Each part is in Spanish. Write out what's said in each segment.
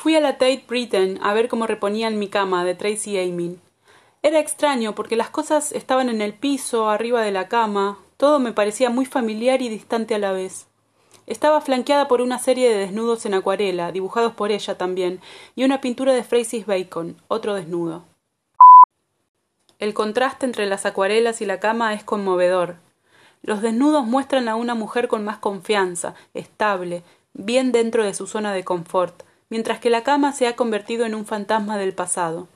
Fui a la Tate Britain a ver cómo reponían mi cama de Tracy Amin. Era extraño porque las cosas estaban en el piso, arriba de la cama, todo me parecía muy familiar y distante a la vez. Estaba flanqueada por una serie de desnudos en acuarela, dibujados por ella también, y una pintura de Francis Bacon, otro desnudo. El contraste entre las acuarelas y la cama es conmovedor. Los desnudos muestran a una mujer con más confianza, estable, bien dentro de su zona de confort, mientras que la cama se ha convertido en un fantasma del pasado.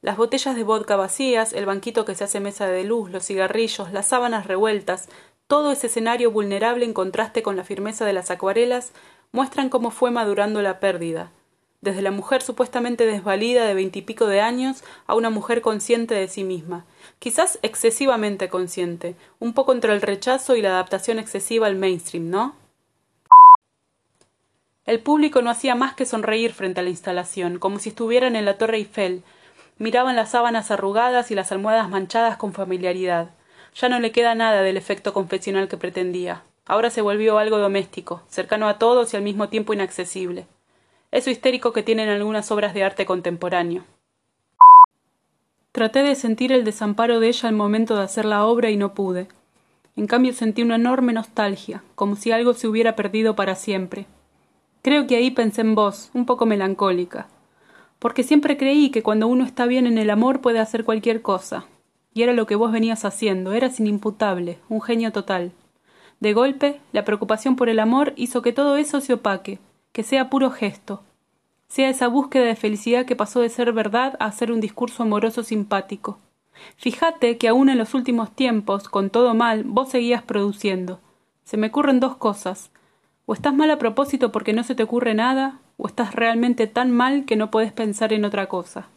Las botellas de vodka vacías, el banquito que se hace mesa de luz, los cigarrillos, las sábanas revueltas, todo ese escenario vulnerable en contraste con la firmeza de las acuarelas muestran cómo fue madurando la pérdida, desde la mujer supuestamente desvalida de veintipico de años a una mujer consciente de sí misma, quizás excesivamente consciente, un poco entre el rechazo y la adaptación excesiva al mainstream, ¿no? El público no hacía más que sonreír frente a la instalación, como si estuvieran en la Torre Eiffel, miraban las sábanas arrugadas y las almohadas manchadas con familiaridad. Ya no le queda nada del efecto confesional que pretendía. Ahora se volvió algo doméstico, cercano a todos y al mismo tiempo inaccesible. Eso histérico que tienen algunas obras de arte contemporáneo. Traté de sentir el desamparo de ella al momento de hacer la obra y no pude. En cambio sentí una enorme nostalgia, como si algo se hubiera perdido para siempre. Creo que ahí pensé en vos, un poco melancólica porque siempre creí que cuando uno está bien en el amor puede hacer cualquier cosa. Y era lo que vos venías haciendo, eras inimputable, un genio total. De golpe, la preocupación por el amor hizo que todo eso se opaque, que sea puro gesto, sea esa búsqueda de felicidad que pasó de ser verdad a ser un discurso amoroso simpático. Fíjate que aún en los últimos tiempos, con todo mal, vos seguías produciendo. Se me ocurren dos cosas. O estás mal a propósito porque no se te ocurre nada, o estás realmente tan mal que no puedes pensar en otra cosa.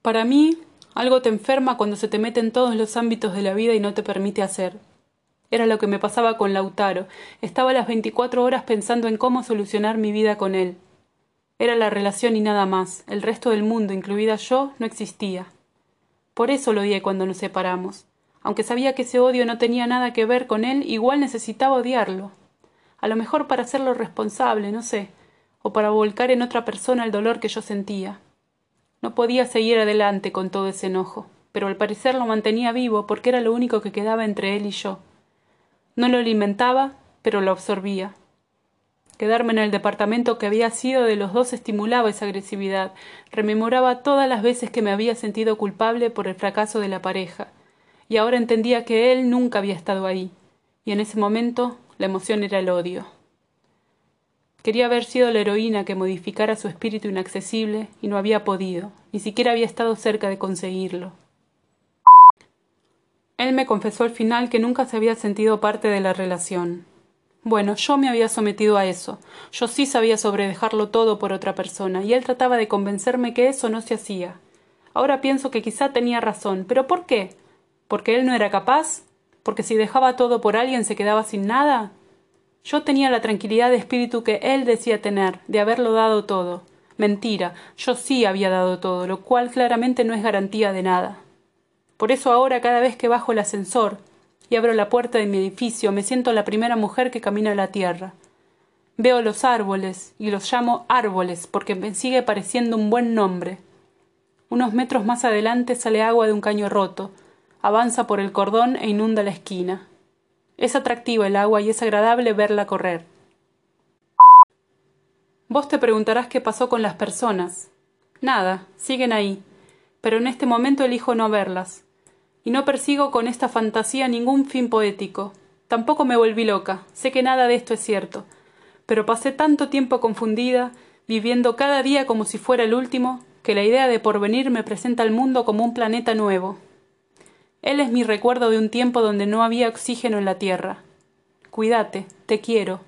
Para mí, algo te enferma cuando se te mete en todos los ámbitos de la vida y no te permite hacer. Era lo que me pasaba con Lautaro. Estaba las veinticuatro horas pensando en cómo solucionar mi vida con él. Era la relación y nada más. El resto del mundo, incluida yo, no existía. Por eso lo odié cuando nos separamos. Aunque sabía que ese odio no tenía nada que ver con él, igual necesitaba odiarlo a lo mejor para hacerlo responsable, no sé, o para volcar en otra persona el dolor que yo sentía. No podía seguir adelante con todo ese enojo, pero al parecer lo mantenía vivo porque era lo único que quedaba entre él y yo. No lo alimentaba, pero lo absorbía. Quedarme en el departamento que había sido de los dos estimulaba esa agresividad, rememoraba todas las veces que me había sentido culpable por el fracaso de la pareja, y ahora entendía que él nunca había estado ahí, y en ese momento la emoción era el odio. Quería haber sido la heroína que modificara su espíritu inaccesible y no había podido, ni siquiera había estado cerca de conseguirlo. Él me confesó al final que nunca se había sentido parte de la relación. Bueno, yo me había sometido a eso. Yo sí sabía sobre dejarlo todo por otra persona, y él trataba de convencerme que eso no se hacía. Ahora pienso que quizá tenía razón, pero ¿por qué? ¿Porque él no era capaz? Porque si dejaba todo por alguien se quedaba sin nada. Yo tenía la tranquilidad de espíritu que él decía tener, de haberlo dado todo. Mentira, yo sí había dado todo, lo cual claramente no es garantía de nada. Por eso ahora cada vez que bajo el ascensor y abro la puerta de mi edificio me siento la primera mujer que camina la tierra. Veo los árboles y los llamo árboles porque me sigue pareciendo un buen nombre. Unos metros más adelante sale agua de un caño roto, avanza por el cordón e inunda la esquina. Es atractiva el agua y es agradable verla correr. Vos te preguntarás qué pasó con las personas. Nada, siguen ahí, pero en este momento elijo no verlas. Y no persigo con esta fantasía ningún fin poético. Tampoco me volví loca, sé que nada de esto es cierto, pero pasé tanto tiempo confundida, viviendo cada día como si fuera el último, que la idea de porvenir me presenta al mundo como un planeta nuevo, él es mi recuerdo de un tiempo donde no había oxígeno en la tierra. Cuídate, te quiero,